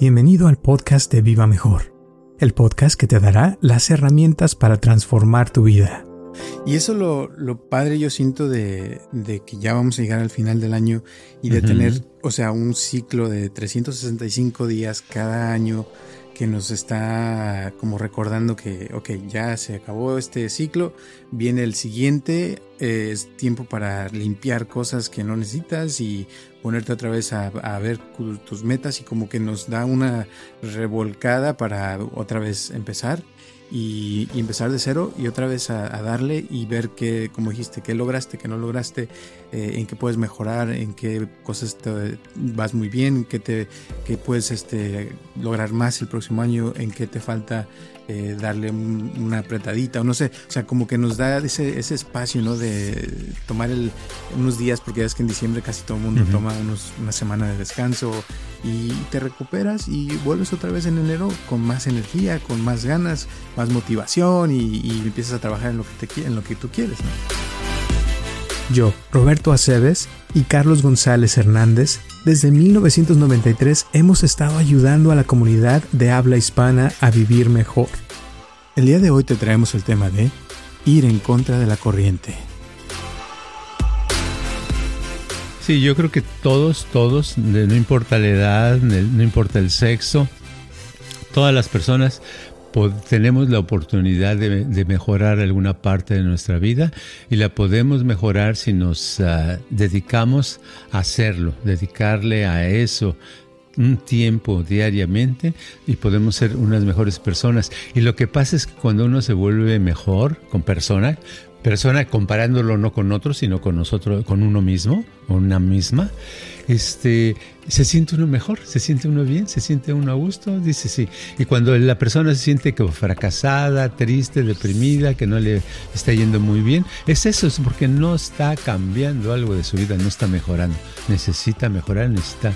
Bienvenido al podcast de Viva Mejor, el podcast que te dará las herramientas para transformar tu vida. Y eso lo, lo padre yo siento de, de, que ya vamos a llegar al final del año y de tener, o sea, un ciclo de 365 días cada año que nos está como recordando que, ok, ya se acabó este ciclo, viene el siguiente, es tiempo para limpiar cosas que no necesitas y ponerte otra vez a, ver tus metas y como que nos da una revolcada para otra vez empezar y, empezar de cero y otra vez a, darle y ver qué, como dijiste, qué lograste, qué no lograste, eh, en qué puedes mejorar, en qué cosas te vas muy bien, qué, te, qué puedes este, lograr más el próximo año, en qué te falta eh, darle una apretadita o no sé, o sea, como que nos da ese, ese espacio, ¿no? De tomar el, unos días, porque ya es que en diciembre casi todo el mundo toma unos, una semana de descanso y te recuperas y vuelves otra vez en enero con más energía, con más ganas, más motivación y, empiezas a trabajar en lo que, te, en lo que tú quieres, ¿no? Yo, Roberto Aceves y Carlos González Hernández desde 1993 hemos estado ayudando a la comunidad de habla hispana a vivir mejor. El día de hoy te traemos el tema de ir en contra de la corriente. Sí, yo creo que todos, todos, no importa la edad, no importa el sexo, todas las personas tenemos la oportunidad de, mejorar alguna parte de nuestra vida y la podemos mejorar si nos ah, dedicamos a hacerlo, dedicarle a eso un tiempo diariamente y podemos ser unas mejores personas. Y lo que pasa es que cuando uno se vuelve mejor con persona, persona comparándolo no con otros, sino con nosotros, con uno mismo, o una misma, este, se siente uno mejor, se siente uno bien, se siente uno a gusto, dice sí. Y cuando la persona se siente como fracasada, triste, deprimida, que no le está yendo muy bien, es eso, es porque no está cambiando algo de su vida, no está mejorando. Necesita mejorar, necesita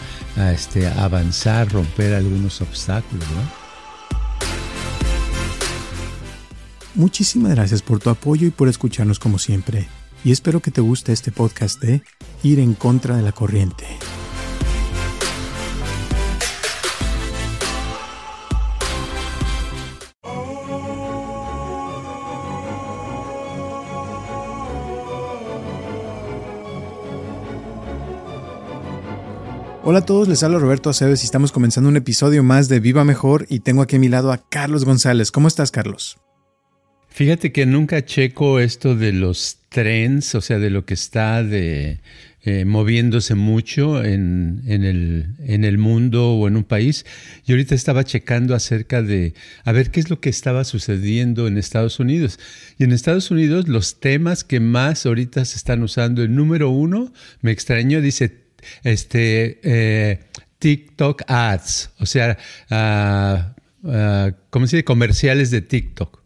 este, avanzar, romper algunos obstáculos, ¿no? Muchísimas gracias por tu apoyo y por escucharnos como siempre. Y espero que te guste este podcast de Ir en contra de la corriente. Hola a todos, les hablo Roberto Aceves y estamos comenzando un episodio más de Viva Mejor y tengo aquí a mi lado a Carlos González. ¿Cómo estás, Carlos? Fíjate que nunca checo esto de los trends, o sea, de lo que está de, eh, moviéndose mucho en, el, en, el, mundo o en un país. Y ahorita estaba checando acerca de a ver qué es lo que estaba sucediendo en Estados Unidos. Y en Estados Unidos los temas que más ahorita se están usando, el número uno, me extrañó, dice, este, eh, TikTok ads, o sea, uh, ¿cómo se dice? Comerciales de TikTok.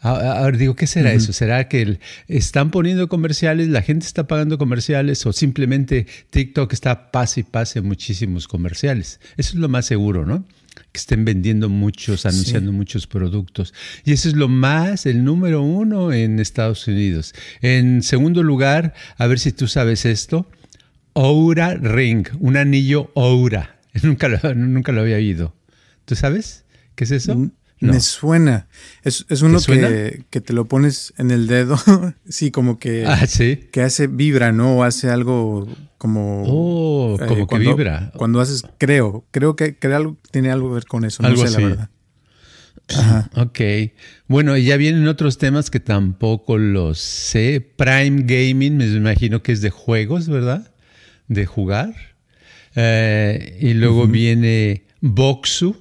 Ahora digo, ¿qué será eso? ¿Será que están poniendo comerciales, la gente está pagando comerciales o simplemente TikTok está pase y pase muchísimos comerciales? Eso es lo más seguro, ¿no? Que estén vendiendo muchos, anunciando muchos productos. Y eso es lo más, el número uno en Estados Unidos. En segundo lugar, a ver si tú sabes esto, Oura Ring, un anillo Oura. Nunca lo, nunca lo había oído. ¿Tú sabes qué es eso? Me suena. Es, uno que, que, te lo pones en el dedo. sí, como que, ah, ¿sí? que hace vibra, ¿no? O hace algo como. Oh, eh, como que vibra. Cuando haces, creo, creo que, algo, tiene algo que ver con eso. Algo no sé la verdad. Ajá. Ok. Bueno, y ya vienen otros temas que tampoco los sé. Prime Gaming, me imagino que es de juegos, ¿verdad? De jugar. Eh, y luego viene Boxu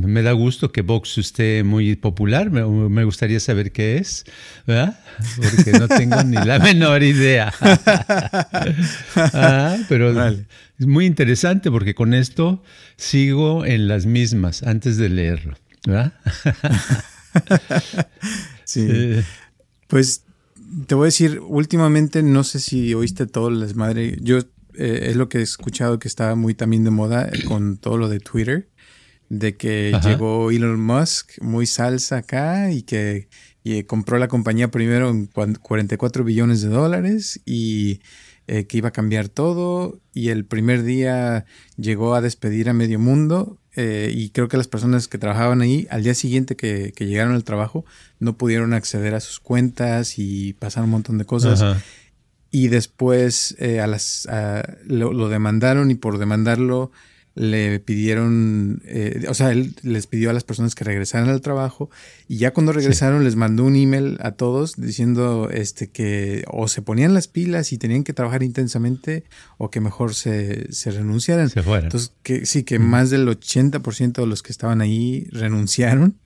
me da gusto que Vox esté muy popular. Me, gustaría saber qué es, ¿verdad? Porque no tengo ni la menor idea. Ah, pero es muy interesante porque con esto sigo en las mismas antes de leerlo, ¿verdad? sí. Pues te voy a decir, últimamente no sé si oíste todo el desmadre. Yo eh, es lo que he escuchado que estaba muy también de moda con todo lo de Twitter de que llegó Elon Musk muy salsa acá y que compró la compañía primero en 44 billones de dólares y eh, que iba a cambiar todo. Y el primer día llegó a despedir a medio mundo eh, y creo que las personas que trabajaban ahí, al día siguiente que, llegaron al trabajo, no pudieron acceder a sus cuentas y pasaron un montón de cosas. Y después eh, a las, lo, demandaron y por demandarlo le pidieron, eh, o sea, él les pidió a las personas que regresaran al trabajo y ya cuando regresaron les mandó un email a todos diciendo este que o se ponían las pilas y tenían que trabajar intensamente o que mejor se, se renunciaran. Se fueran. Entonces, que sí, que más del 80% de los que estaban ahí renunciaron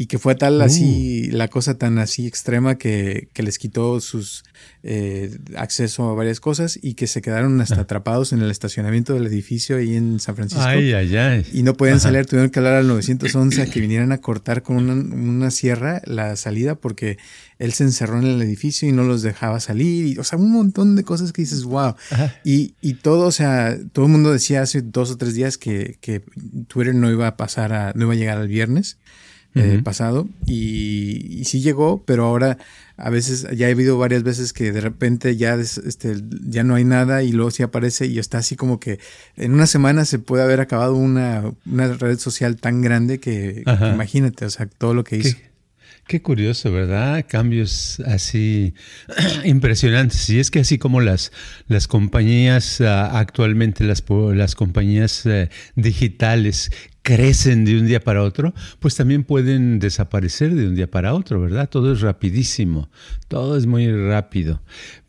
y que fue tal así, uh. la cosa tan así extrema que, que les quitó sus eh, acceso a varias cosas y que se quedaron hasta ah. atrapados en el estacionamiento del edificio ahí en San Francisco. Ay, ay, ay. Y no podían salir, tuvieron que hablar al 911 a que vinieran a cortar con una, sierra la salida porque él se encerró en el edificio y no los dejaba salir. Y, o sea, un montón de cosas que dices, wow. Y, y, todo, o sea, todo el mundo decía hace dos o tres días que, que Twitter no iba a pasar a, no iba a llegar al viernes. Eh, pasado y, y, sí llegó, pero ahora a veces ya he habido varias veces que de repente ya, este, ya no hay nada y luego sí aparece y está así como que en una semana se puede haber acabado una, una red social tan grande que, imagínate, o sea, todo lo que hizo. Qué curioso, ¿verdad? Cambios así impresionantes. Y es que así como las, las compañías ah, actualmente, las, las compañías eh, digitales crecen de un día para otro, pues también pueden desaparecer de un día para otro, ¿verdad? Todo es rapidísimo, todo es muy rápido.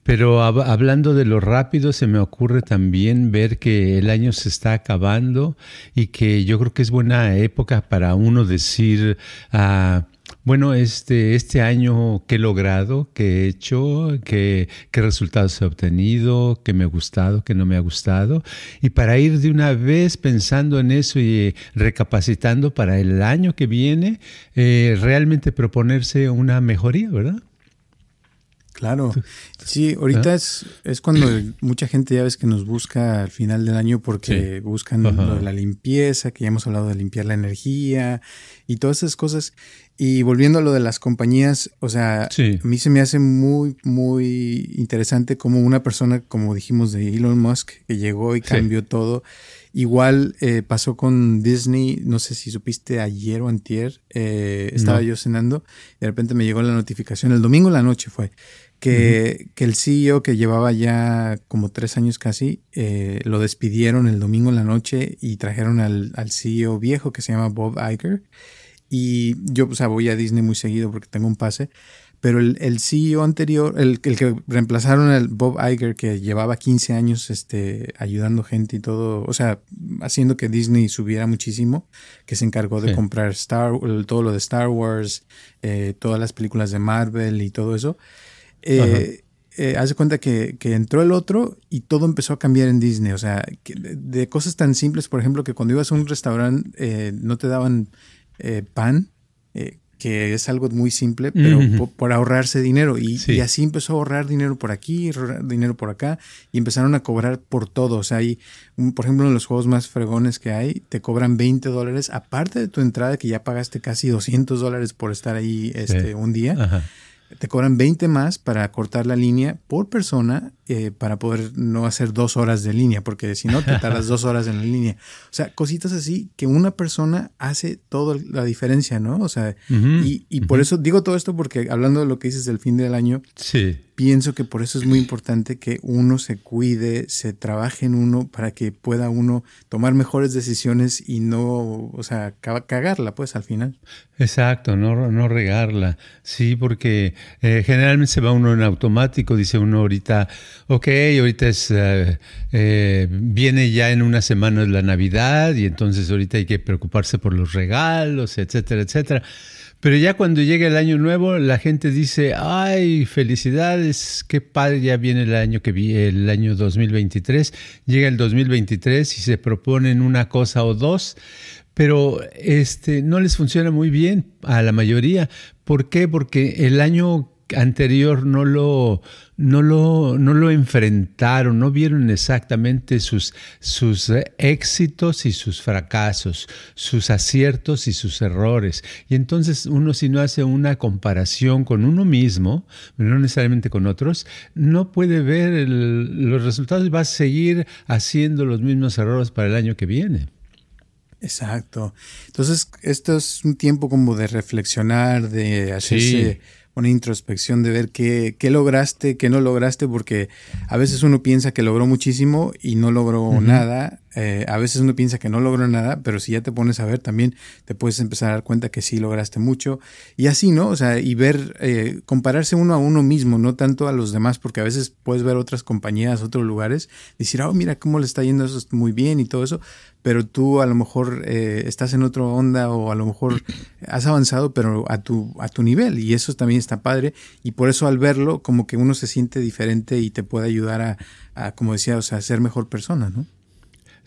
Pero hablando de lo rápido, se me ocurre también ver que el año se está acabando y que yo creo que es buena época para uno decir... Uh, bueno, este, este año, ¿qué he logrado? ¿Qué he hecho? ¿Qué, ¿Qué resultados he obtenido? ¿Qué me ha gustado? ¿Qué no me ha gustado? Y para ir de una vez pensando en eso y recapacitando para el año que viene, eh, realmente proponerse una mejoría, ¿verdad? Claro, sí, ahorita es, es cuando mucha gente ya ves que nos busca al final del año porque buscan lo de la limpieza, que ya hemos hablado de limpiar la energía y todas esas cosas. Y volviendo a lo de las compañías, o sea, a mí se me hace muy, muy interesante como una persona, como dijimos, de Elon Musk, que llegó y cambió todo. Igual eh, pasó con Disney, no sé si supiste ayer o antier, eh, estaba yo cenando, y de repente me llegó la notificación, el domingo en la noche fue, que, que, el CEO que llevaba ya como tres años casi, eh, lo despidieron el domingo en la noche y trajeron al, al CEO viejo que se llama Bob Iger. Y yo, o sea, voy a Disney muy seguido porque tengo un pase. Pero el, el CEO anterior, el, el, que reemplazaron al Bob Iger, que llevaba 15 años este, ayudando gente y todo, o sea, haciendo que Disney subiera muchísimo, que se encargó de comprar Star, todo lo de Star Wars, eh, todas las películas de Marvel y todo eso. Eh, eh, hace cuenta que, que, entró el otro y todo empezó a cambiar en Disney. O sea, de, cosas tan simples, por ejemplo, que cuando ibas a un restaurante eh, no te daban eh, pan, eh, que es algo muy simple, pero por, ahorrarse dinero. Y, así empezó a ahorrar dinero por aquí, dinero por acá, y empezaron a cobrar por todo. O sea, hay, por ejemplo, en los juegos más fregones que hay, te cobran 20 dólares, aparte de tu entrada, que ya pagaste casi 200 dólares por estar ahí este, un día. Te cobran 20 más para cortar la línea por persona eh, para poder no hacer dos horas de línea, porque si no te tardas dos horas en la línea. O sea, cositas así que una persona hace toda la diferencia, ¿no? O sea, y, y por eso digo todo esto porque hablando de lo que dices del fin del año, sí pienso que por eso es muy importante que uno se cuide, se trabaje en uno para que pueda uno tomar mejores decisiones y no, o sea, cagarla pues al final. Exacto, no, no regarla. Sí, porque eh, generalmente se va uno en automático, dice uno ahorita, ok, ahorita es, eh, eh, viene ya en una semana la Navidad y entonces ahorita hay que preocuparse por los regalos, etcétera, etcétera. Pero ya cuando llega el año nuevo, la gente dice, ay, felicidades, qué padre, ya viene el año que el año 2023, llega el 2023 y se proponen una cosa o dos, pero este no les funciona muy bien a la mayoría. ¿Por qué? Porque el año anterior no lo, no lo, no lo enfrentaron, no vieron exactamente sus, sus eh, éxitos y sus fracasos, sus aciertos y sus errores. Y entonces uno si no hace una comparación con uno mismo, no necesariamente con otros, no puede ver los resultados y va a seguir haciendo los mismos errores para el año que viene. Exacto. Entonces, esto es un tiempo como de reflexionar, de hacerse una introspección, de ver qué, qué, lograste, qué no lograste, porque a veces uno piensa que logró muchísimo y no logró nada eh, a veces uno piensa que no logró nada, pero si ya te pones a ver también te puedes empezar a dar cuenta que sí lograste mucho. Y así, ¿no? O sea, y ver, eh, compararse uno a uno mismo, no tanto a los demás, porque a veces puedes ver otras compañías, otros lugares, decir, oh, mira cómo le está yendo eso muy bien y todo eso, pero tú a lo mejor eh, estás en otra onda o a lo mejor has avanzado, pero a tu, a tu nivel. Y eso también está padre. Y por eso al verlo, como que uno se siente diferente y te puede ayudar a, a como decía, o sea, a ser mejor persona, ¿no?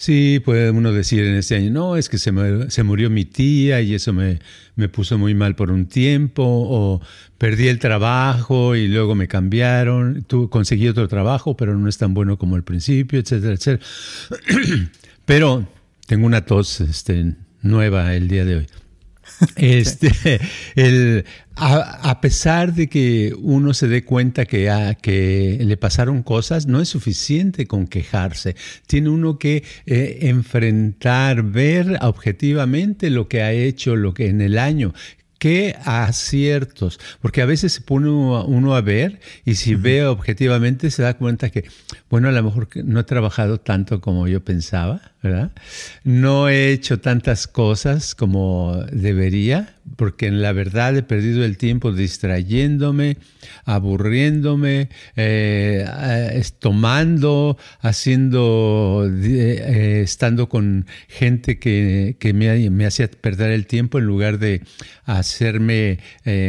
Sí, puede uno decir en este año, no, es que se, se murió mi tía y eso me, me, puso muy mal por un tiempo, o perdí el trabajo y luego me cambiaron, tú conseguí otro trabajo, pero no es tan bueno como al principio, etcétera, etcétera. Pero tengo una tos este, nueva el día de hoy. Este, el, a, pesar de que uno se dé cuenta que, a, que le pasaron cosas, no es suficiente con quejarse. Tiene uno que eh, enfrentar, ver objetivamente lo que ha hecho lo que en el año, qué aciertos, porque a veces se pone uno a ver y si ve objetivamente se da cuenta que, bueno, a lo mejor no he trabajado tanto como yo pensaba, ¿verdad? No he hecho tantas cosas como debería, porque en la verdad he perdido el tiempo distrayéndome, aburriéndome, eh, eh, tomando, haciendo, eh, estando con gente que, me, me, hacía perder el tiempo en lugar de hacerme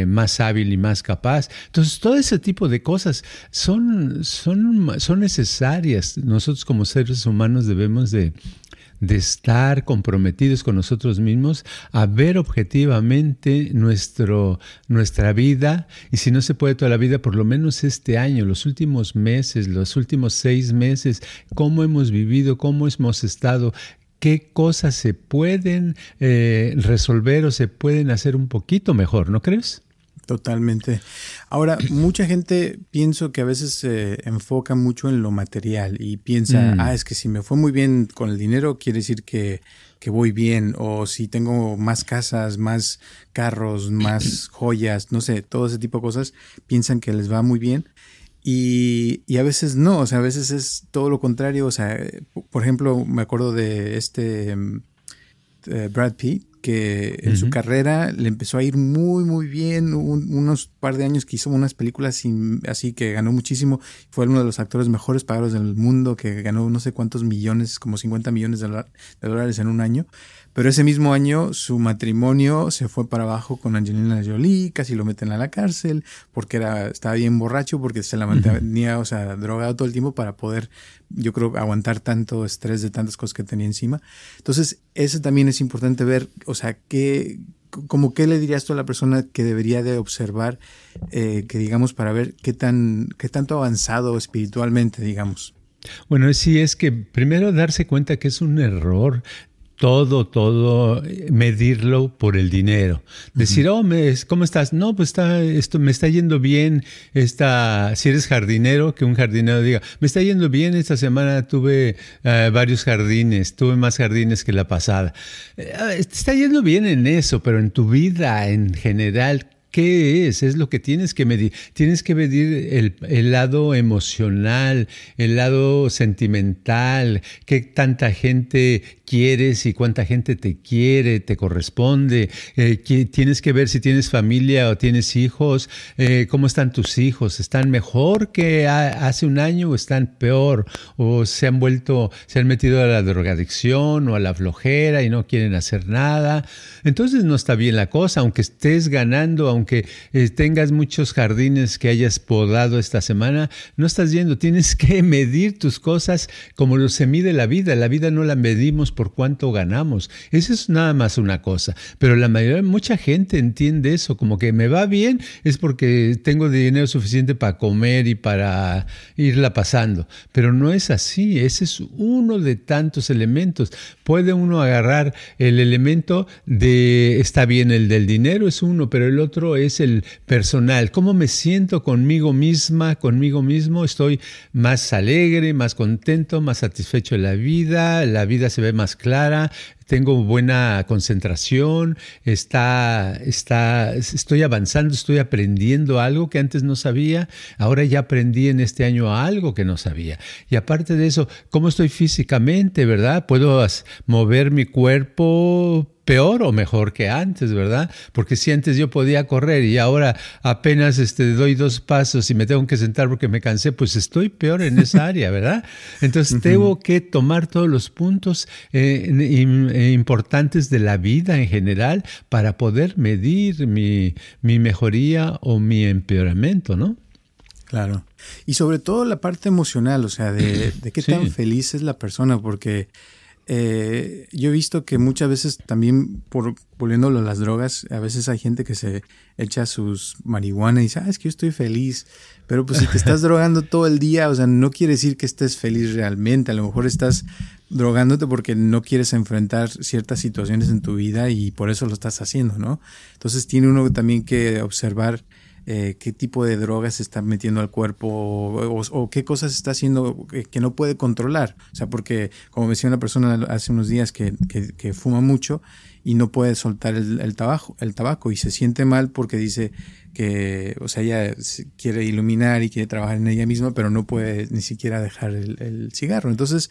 más hábil y más capaz. Entonces, todo ese tipo de cosas son, son, son necesarias. Nosotros como seres humanos debemos de de estar comprometidos con nosotros mismos, a ver objetivamente nuestro, nuestra vida, y si no se puede toda la vida, por lo menos este año, los últimos meses, los últimos seis meses, cómo hemos vivido, cómo hemos estado, qué cosas se pueden eh, resolver o se pueden hacer un poquito mejor, ¿no crees? Totalmente. Ahora, mucha gente pienso que a veces se enfoca mucho en lo material y piensa, mm. ah, es que si me fue muy bien con el dinero, quiere decir que, que voy bien, o si tengo más casas, más carros, más joyas, no sé, todo ese tipo de cosas, piensan que les va muy bien. Y, y, a veces no, o sea, a veces es todo lo contrario. O sea, por ejemplo, me acuerdo de este mm, eh, Brad Pitt, que en su carrera le empezó a ir muy, muy bien. unos par de años que hizo unas películas así que ganó muchísimo. Fue uno de los actores mejores pagados del mundo, que ganó no sé cuántos millones, como 50 millones de, dólares en un año. Pero ese mismo año su matrimonio se fue para abajo con Angelina Jolie, casi lo meten a la cárcel porque era, estaba bien borracho, porque se la mantenía, o sea, drogado todo el tiempo para poder, yo creo, aguantar tanto estrés de tantas cosas que tenía encima. Entonces, eso también es importante ver, o sea, qué, como qué le dirías tú a la persona que debería de observar, eh, que digamos, para ver qué tan, qué tanto avanzado espiritualmente, digamos. Bueno, sí, es que primero darse cuenta que es un error todo, todo, medirlo por el dinero. Decir, oh, ¿cómo estás? No, pues está, esto me está yendo bien. Esta, si eres jardinero, que un jardinero diga, me está yendo bien, esta semana tuve eh, varios jardines, tuve más jardines que la pasada. Eh, te está yendo bien en eso, pero en tu vida en general, ¿Qué es? Es lo que tienes que medir. Tienes que medir el, lado emocional, el lado sentimental, qué tanta gente quieres y cuánta gente te quiere, te corresponde. Eh, tienes que ver si tienes familia o tienes hijos, eh, cómo están tus hijos. ¿Están mejor que hace un año o están peor? ¿O se han vuelto, se han metido a la drogadicción o a la flojera y no quieren hacer nada? Entonces no está bien la cosa, aunque estés ganando, aunque eh, tengas muchos jardines que hayas podado esta semana, no estás yendo. Tienes que medir tus cosas como se mide la vida. La vida no la medimos por cuánto ganamos. Eso es nada más una cosa. Pero la mayoría, mucha gente entiende eso, como que me va bien es porque tengo dinero suficiente para comer y para irla pasando. Pero no es así, ese es uno de tantos elementos. Puede uno agarrar el elemento de, está bien, el del dinero es uno, pero el otro es el personal, cómo me siento conmigo misma, conmigo mismo, estoy más alegre, más contento, más satisfecho de la vida, la vida se ve más clara, tengo buena concentración, está, está, estoy avanzando, estoy aprendiendo algo que antes no sabía, ahora ya aprendí en este año algo que no sabía. Y aparte de eso, ¿cómo estoy físicamente, verdad? ¿Puedo mover mi cuerpo peor o mejor que antes, ¿verdad? Porque si antes yo podía correr y ahora apenas este, doy dos pasos y me tengo que sentar porque me cansé, pues estoy peor en esa área, ¿verdad? Entonces tengo que tomar todos los puntos eh, eh, importantes de la vida en general para poder medir mi, mejoría o mi empeoramiento, ¿no? Claro. Y sobre todo la parte emocional, o sea, de, qué tan feliz es la persona, porque eh, yo he visto que muchas veces también, por volviéndolo a las drogas, a veces hay gente que se echa sus marihuana y dice, ah, es que yo estoy feliz. Pero pues si te estás drogando todo el día, o sea, no quiere decir que estés feliz realmente. A lo mejor estás drogándote porque no quieres enfrentar ciertas situaciones en tu vida y por eso lo estás haciendo, ¿no? Entonces tiene uno también que observar eh, qué tipo de drogas se está metiendo al cuerpo o, qué cosas está haciendo que, no puede controlar. O sea, porque como decía una persona hace unos días que, que, fuma mucho y no puede soltar el, tabaco, el tabaco y se siente mal porque dice que, o sea, ella quiere iluminar y quiere trabajar en ella misma, pero no puede ni siquiera dejar el, cigarro. Entonces,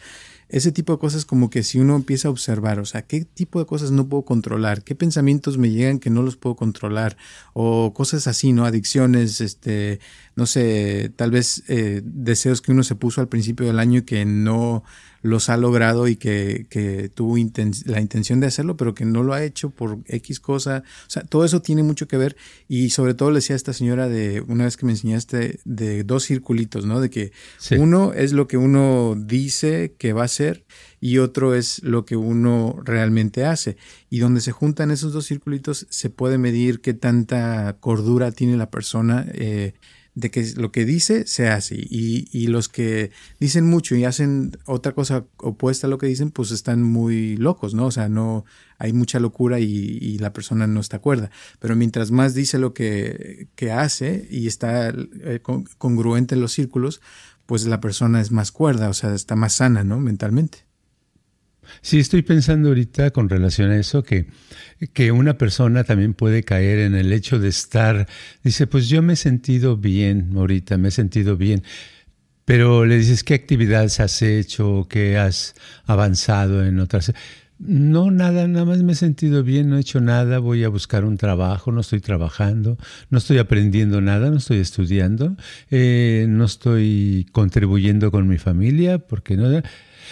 ese tipo de cosas como que si uno empieza a observar, o sea, qué tipo de cosas no puedo controlar, qué pensamientos me llegan que no los puedo controlar, o cosas así, ¿no? Adicciones, este, no sé, tal vez eh, deseos que uno se puso al principio del año y que no los ha logrado y que, que tuvo la intención de hacerlo, pero que no lo ha hecho por X cosa. O sea, todo eso tiene mucho que ver. Y sobre todo le decía a esta señora de, una vez que me enseñaste, de dos circulitos, ¿no? De que uno es lo que uno dice que va a hacer y otro es lo que uno realmente hace. Y donde se juntan esos dos circulitos se puede medir qué tanta cordura tiene la persona. Eh, de que lo que dice se hace y, y, los que dicen mucho y hacen otra cosa opuesta a lo que dicen, pues están muy locos, ¿no? O sea, no hay mucha locura y, y la persona no está acuerda. Pero mientras más dice lo que, que hace y está eh, congruente en los círculos, pues la persona es más cuerda, o sea, está más sana, ¿no? Mentalmente. Sí, estoy pensando ahorita con relación a eso que, que una persona también puede caer en el hecho de estar, dice, pues yo me he sentido bien ahorita, me he sentido bien. Pero le dices, ¿qué actividades has hecho? ¿Qué has avanzado en otras? No, nada, nada más me he sentido bien, no he hecho nada, voy a buscar un trabajo, no estoy trabajando, no estoy aprendiendo nada, no estoy estudiando, eh, no estoy contribuyendo con mi familia, porque no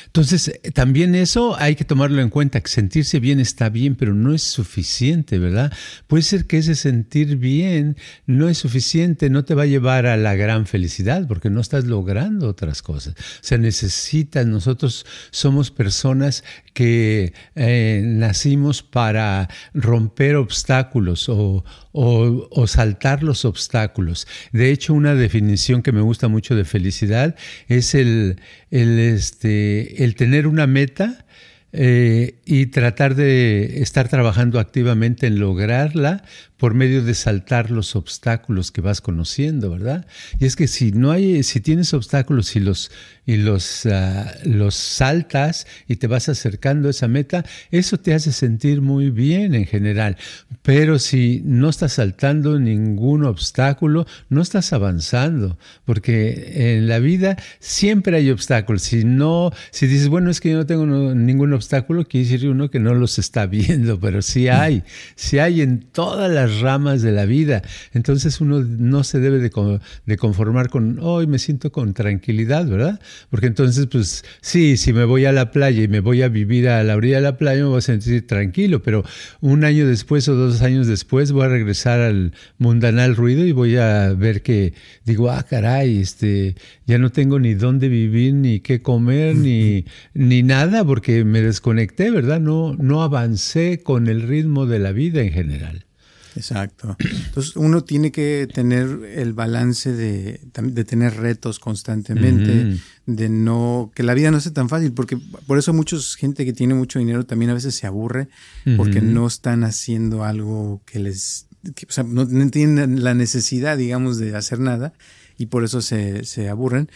entonces, eh, también eso hay que tomarlo en cuenta, que sentirse bien está bien, pero no es suficiente, ¿verdad? Puede ser que ese sentir bien no es suficiente, no te va a llevar a la gran felicidad, porque no estás logrando otras cosas. Se necesita, nosotros somos personas que eh, nacimos para romper obstáculos o, o, saltar los obstáculos. De hecho, una definición que me gusta mucho de felicidad es el, el, este, el tener una meta eh, y tratar de estar trabajando activamente en lograrla por medio de saltar los obstáculos que vas conociendo, ¿verdad? Y es que si no hay, si tienes obstáculos y los y los, ah, los saltas y te vas acercando a esa meta, eso te hace sentir muy bien en general. Pero si no estás saltando ningún obstáculo, no estás avanzando, porque en la vida siempre hay obstáculos. Si no, si dices, bueno, es que yo no tengo ningún obstáculo, quiere decir uno que no los está viendo, pero sí hay, sí hay en todas las ramas de la vida. Entonces uno no se debe de, conformar con, hoy me siento con tranquilidad, ¿verdad? Porque entonces, pues sí, si me voy a la playa y me voy a vivir a la orilla de la playa, me voy a sentir tranquilo, pero un año después o dos años después voy a regresar al mundanal ruido y voy a ver que digo, ah, caray, este, ya no tengo ni dónde vivir, ni qué comer, ni, ni nada, porque me desconecté, ¿verdad? No, no avancé con el ritmo de la vida en general. Exacto. Entonces uno tiene que tener el balance de, de tener retos constantemente, de no, que la vida no sea tan fácil, porque por eso mucha gente que tiene mucho dinero también a veces se aburre porque no están haciendo algo que les o sea, no, tienen la necesidad, digamos, de hacer nada y por eso se, se aburren.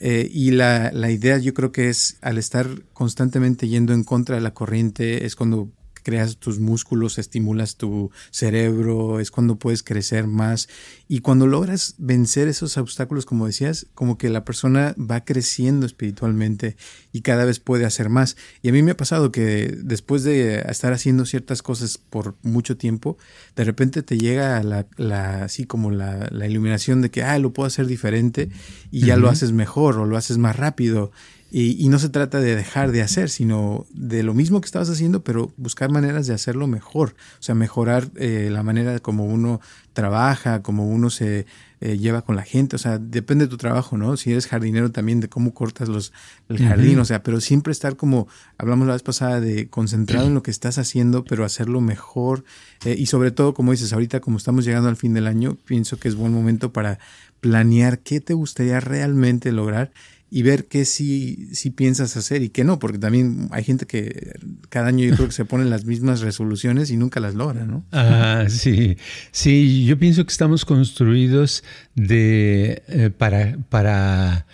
Eh, y la, la idea yo creo que es al estar constantemente yendo en contra de la corriente es cuando creas tus músculos, estimulas tu cerebro, es cuando puedes crecer más. Y cuando logras vencer esos obstáculos, como decías, como que la persona va creciendo espiritualmente y cada vez puede hacer más. Y a mí me ha pasado que después de estar haciendo ciertas cosas por mucho tiempo, de repente te llega la, la así como la, la, iluminación de que, ah, lo puedo hacer diferente y ya lo haces mejor o lo haces más rápido. Y, no se trata de dejar de hacer, sino de lo mismo que estabas haciendo, pero buscar maneras de hacerlo mejor. O sea, mejorar eh, la manera como uno trabaja, como uno se eh, lleva con la gente. O sea, depende de tu trabajo, ¿no? Si eres jardinero también, de cómo cortas los, el jardín. O sea, pero siempre estar como, hablamos la vez pasada, de concentrado en lo que estás haciendo, pero hacerlo mejor. Eh, y sobre todo, como dices, ahorita como estamos llegando al fin del año, pienso que es buen momento para planear qué te gustaría realmente lograr y ver qué sí, sí piensas hacer y qué no, porque también hay gente que cada año yo creo que se ponen las mismas resoluciones y nunca las logra, ¿no? Ah, sí, sí, yo pienso que estamos construidos de, eh, para, para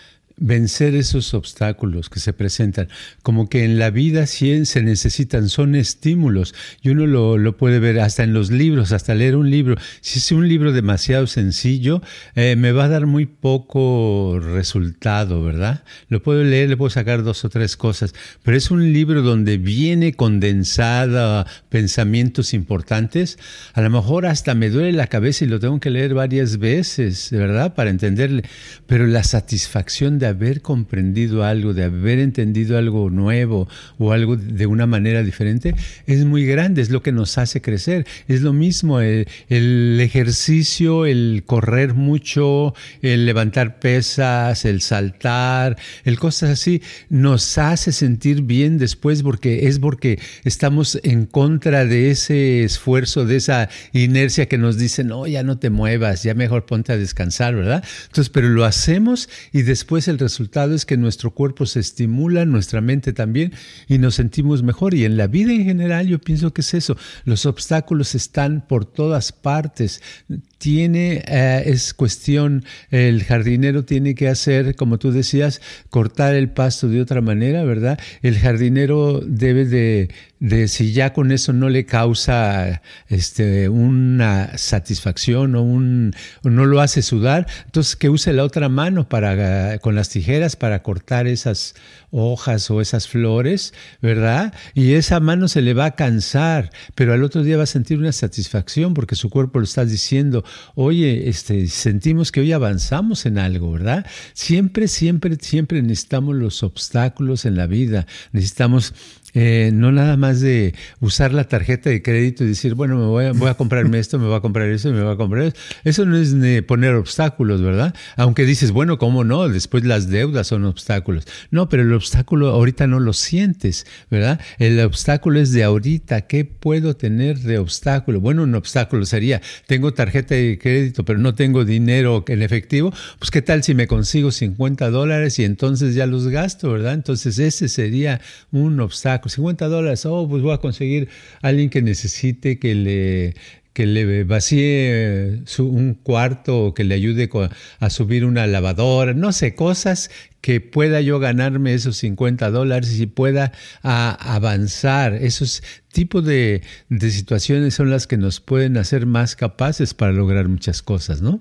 vencer esos obstáculos que se presentan. Como que en la vida sí se necesitan, son estímulos. Y uno lo, puede ver hasta en los libros, hasta leer un libro. Si es un libro demasiado sencillo, eh, me va a dar muy poco resultado, ¿verdad? Lo puedo leer, le puedo sacar dos o tres cosas. Pero es un libro donde viene condensada pensamientos importantes. A lo mejor hasta me duele la cabeza y lo tengo que leer varias veces, ¿verdad? Para entenderle. Pero la satisfacción de haber comprendido algo, de haber entendido algo nuevo o algo de una manera diferente, es muy grande, es lo que nos hace crecer. Es lo mismo el, el ejercicio, el correr mucho, el levantar pesas, el saltar, el cosas así, nos hace sentir bien después porque es porque estamos en contra de ese esfuerzo, de esa inercia que nos dice, no, ya no te muevas, ya mejor ponte a descansar, ¿verdad? Entonces, pero lo hacemos y después el el resultado es que nuestro cuerpo se estimula, nuestra mente también, y nos sentimos mejor. Y en la vida en general yo pienso que es eso. Los obstáculos están por todas partes. Tiene, eh, es cuestión, el jardinero tiene que hacer, como tú decías, cortar el pasto de otra manera, ¿verdad? El jardinero debe de de si ya con eso no le causa este, una satisfacción o, un, no lo hace sudar, entonces que use la otra mano para, con las tijeras para cortar esas hojas o esas flores, ¿verdad? Y esa mano se le va a cansar, pero al otro día va a sentir una satisfacción porque su cuerpo lo está diciendo, oye, este, sentimos que hoy avanzamos en algo, ¿verdad? Siempre, siempre, siempre necesitamos los obstáculos en la vida, necesitamos eh, no nada más de usar la tarjeta de crédito y decir, bueno, me voy a, voy a comprarme esto, me voy a comprar eso, me voy a comprar eso. Eso no es poner obstáculos, ¿verdad? Aunque dices, bueno, ¿cómo no? Después las deudas son obstáculos. No, pero el obstáculo ahorita no lo sientes, ¿verdad? El obstáculo es de ahorita. ¿Qué puedo tener de obstáculo? Bueno, un obstáculo sería, tengo tarjeta de crédito, pero no tengo dinero en efectivo. Pues, ¿qué tal si me consigo 50 dólares y entonces ya los gasto, ¿verdad? Entonces, ese sería un obstáculo 50 dólares, oh, pues voy a conseguir a alguien que necesite que le, que le vacíe un cuarto o que le ayude a subir una lavadora, no sé, cosas que pueda yo ganarme esos 50 dólares y pueda avanzar. Esos tipos de, de situaciones son las que nos pueden hacer más capaces para lograr muchas cosas, ¿no?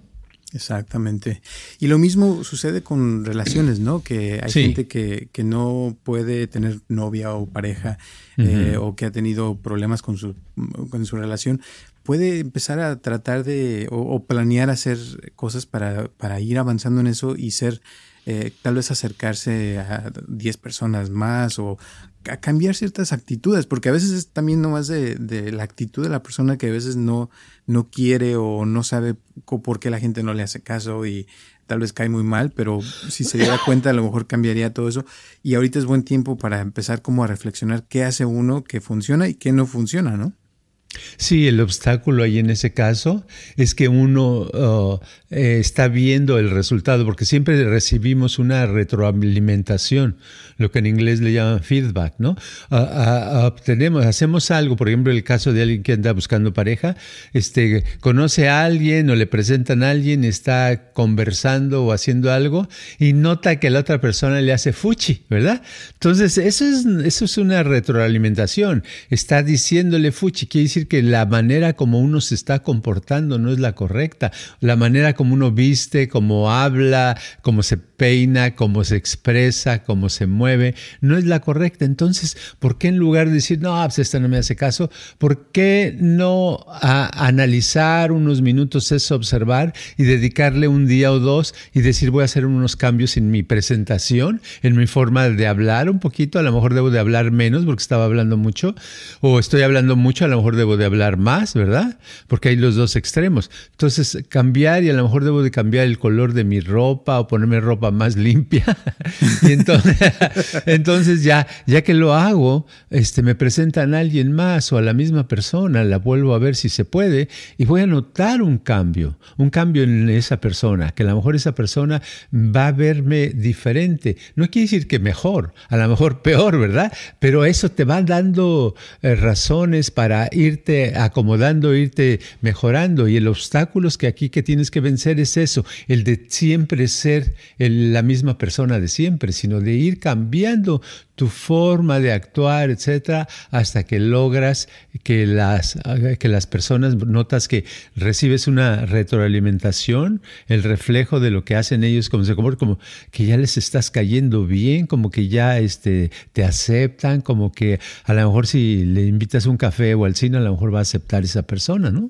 Exactamente. Y lo mismo sucede con relaciones, ¿no? Que hay gente que, que, no puede tener novia o pareja eh, o que ha tenido problemas con su, con su relación. Puede empezar a tratar de o, planear hacer cosas para, para ir avanzando en eso y ser eh, tal vez acercarse a 10 personas más o a cambiar ciertas actitudes, porque a veces es también nomás de, de la actitud de la persona que a veces no, no quiere o no sabe por qué la gente no le hace caso y tal vez cae muy mal, pero si se diera cuenta a lo mejor cambiaría todo eso. Y ahorita es buen tiempo para empezar como a reflexionar qué hace uno que funciona y qué no funciona, ¿no? Sí, el obstáculo ahí en ese caso es que uno uh, está viendo el resultado, porque siempre recibimos una retroalimentación, lo que en inglés le llaman feedback, ¿no? obtenemos, hacemos algo, por ejemplo, el caso de alguien que anda buscando pareja, este, conoce a alguien o le presentan a alguien, está conversando o haciendo algo y nota que la otra persona le hace fuchi, ¿verdad? Entonces, eso es, eso es una retroalimentación. Está diciéndole fuchi, quiere decir que la manera como uno se está comportando no es la correcta. La manera como uno viste, cómo habla, cómo se peina, cómo se expresa, cómo se mueve, no es la correcta. Entonces, ¿por qué en lugar de decir, no, pues esta no me hace caso, ¿por qué no analizar unos minutos eso, observar y dedicarle un día o dos y decir, voy a hacer unos cambios en mi presentación, en mi forma de hablar un poquito, a lo mejor debo de hablar menos porque estaba hablando mucho, o estoy hablando mucho, a lo mejor debo de hablar más, ¿verdad? Porque hay los dos extremos. Entonces, cambiar y a lo mejor debo de cambiar el color de mi ropa o ponerme ropa más limpia. y entonces, entonces ya, ya que lo hago, este, me presentan a alguien más o a la misma persona, la vuelvo a ver si se puede y voy a notar un cambio, un cambio en esa persona, que a lo mejor esa persona va a verme diferente. No quiere decir que mejor, a lo mejor peor, ¿verdad? Pero eso te va dando eh, razones para irte acomodando, irte mejorando y el obstáculo que aquí que tienes que vencer es eso, el de siempre ser la misma persona de siempre, sino de ir cambiando tu forma de actuar, etcétera, hasta que logras que las, que las personas notas que recibes una retroalimentación, el reflejo de lo que hacen ellos, como se como que ya les estás cayendo bien, como que ya este, te aceptan, como que a lo mejor si le invitas un café o al cine, a lo mejor va a aceptar esa persona, ¿no?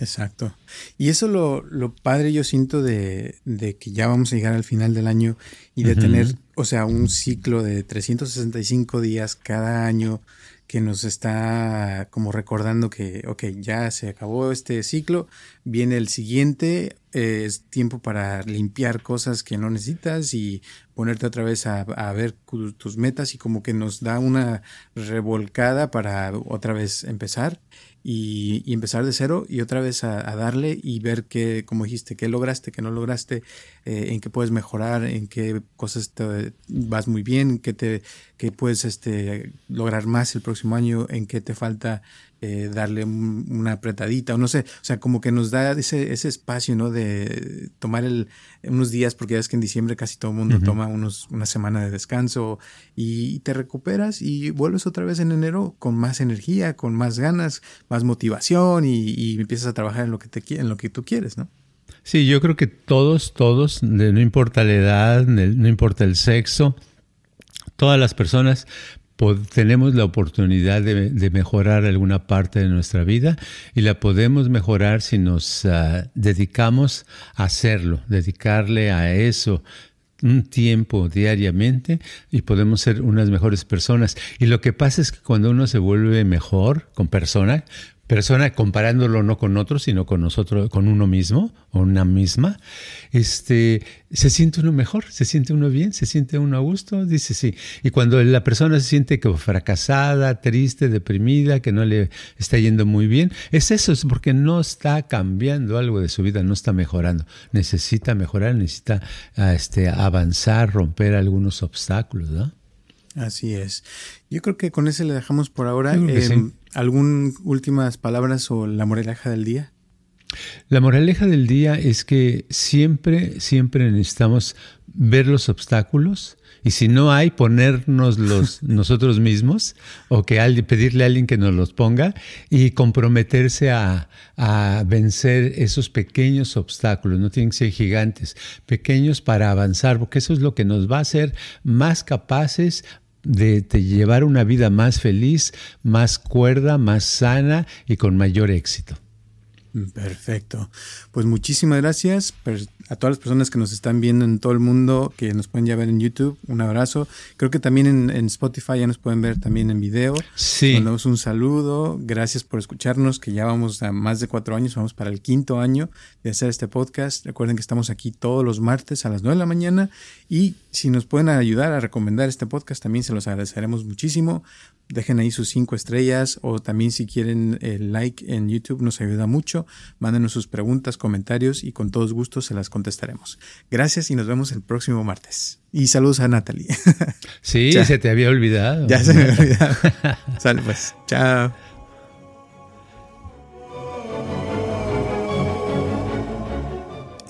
Exacto. Y eso lo, lo padre yo siento de, de, que ya vamos a llegar al final del año y de tener, o sea, un ciclo de 365 días cada año que nos está como recordando que, ok, ya se acabó este ciclo, viene el siguiente, es tiempo para limpiar cosas que no necesitas y ponerte otra vez a, a, ver tus metas y como que nos da una revolcada para otra vez empezar y, empezar de cero y otra vez a, darle y ver qué, como dijiste, qué lograste, qué no lograste, eh, en qué puedes mejorar, en qué cosas te vas muy bien, qué te qué puedes este, lograr más el próximo año, en qué te falta eh, darle una apretadita o no sé, o sea, como que nos da ese, ese espacio, ¿no? De tomar el, unos días, porque ya es que en diciembre casi todo el mundo toma unos, una semana de descanso y te recuperas y vuelves otra vez en enero con más energía, con más ganas, más motivación y, empiezas a trabajar en lo que, te, en lo que tú quieres, ¿no? Sí, yo creo que todos, todos, no importa la edad, no importa el sexo, todas las personas tenemos la oportunidad de, mejorar alguna parte de nuestra vida y la podemos mejorar si nos ah, dedicamos a hacerlo, dedicarle a eso un tiempo diariamente y podemos ser unas mejores personas. Y lo que pasa es que cuando uno se vuelve mejor con persona, persona comparándolo no con otros, sino con nosotros, con uno mismo o una misma, este, se siente uno mejor, se siente uno bien, se siente uno a gusto, dice sí. Y cuando la persona se siente como fracasada, triste, deprimida, que no le está yendo muy bien, es eso, es porque no está cambiando algo de su vida, no está mejorando. Necesita mejorar, necesita ah, este, avanzar, romper algunos obstáculos, ¿no? Así es. Yo creo que con ese le dejamos por ahora. Eh, ¿Algún últimas palabras o la moraleja del día? La moraleja del día es que siempre, siempre necesitamos ver los obstáculos y si no hay, ponernos los nosotros mismos o que alguien, pedirle a alguien que nos los ponga y comprometerse a, a vencer esos pequeños obstáculos. No tienen que ser gigantes, pequeños para avanzar, porque eso es lo que nos va a hacer más capaces, de, llevar una vida más feliz, más cuerda, más sana y con mayor éxito. Perfecto. Pues muchísimas gracias a todas las personas que nos están viendo en todo el mundo, que nos pueden ya ver en YouTube. Un abrazo. Creo que también en, Spotify ya nos pueden ver también en video. Sí. Mandamos un saludo. Gracias por escucharnos, que ya vamos a más de cuatro años, vamos para el quinto año de hacer este podcast. Recuerden que estamos aquí todos los martes a las nueve de la mañana y si nos pueden ayudar a recomendar este podcast, también se los agradeceremos muchísimo dejen ahí sus cinco estrellas o también si quieren el like en YouTube nos ayuda mucho. Mándenos sus preguntas, comentarios y con todos gustos se las contestaremos. Gracias y nos vemos el próximo martes. Y saludos a Natalie. Sí, se te había olvidado. Ya se me había olvidado. Sale pues. Chao.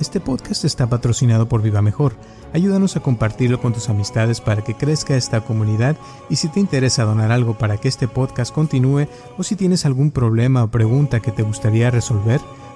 Este podcast está patrocinado por Viva Mejor. Ayúdanos a compartirlo con tus amistades para que crezca esta comunidad y si te interesa donar algo para que este podcast continúe o si tienes algún problema o pregunta que te gustaría resolver,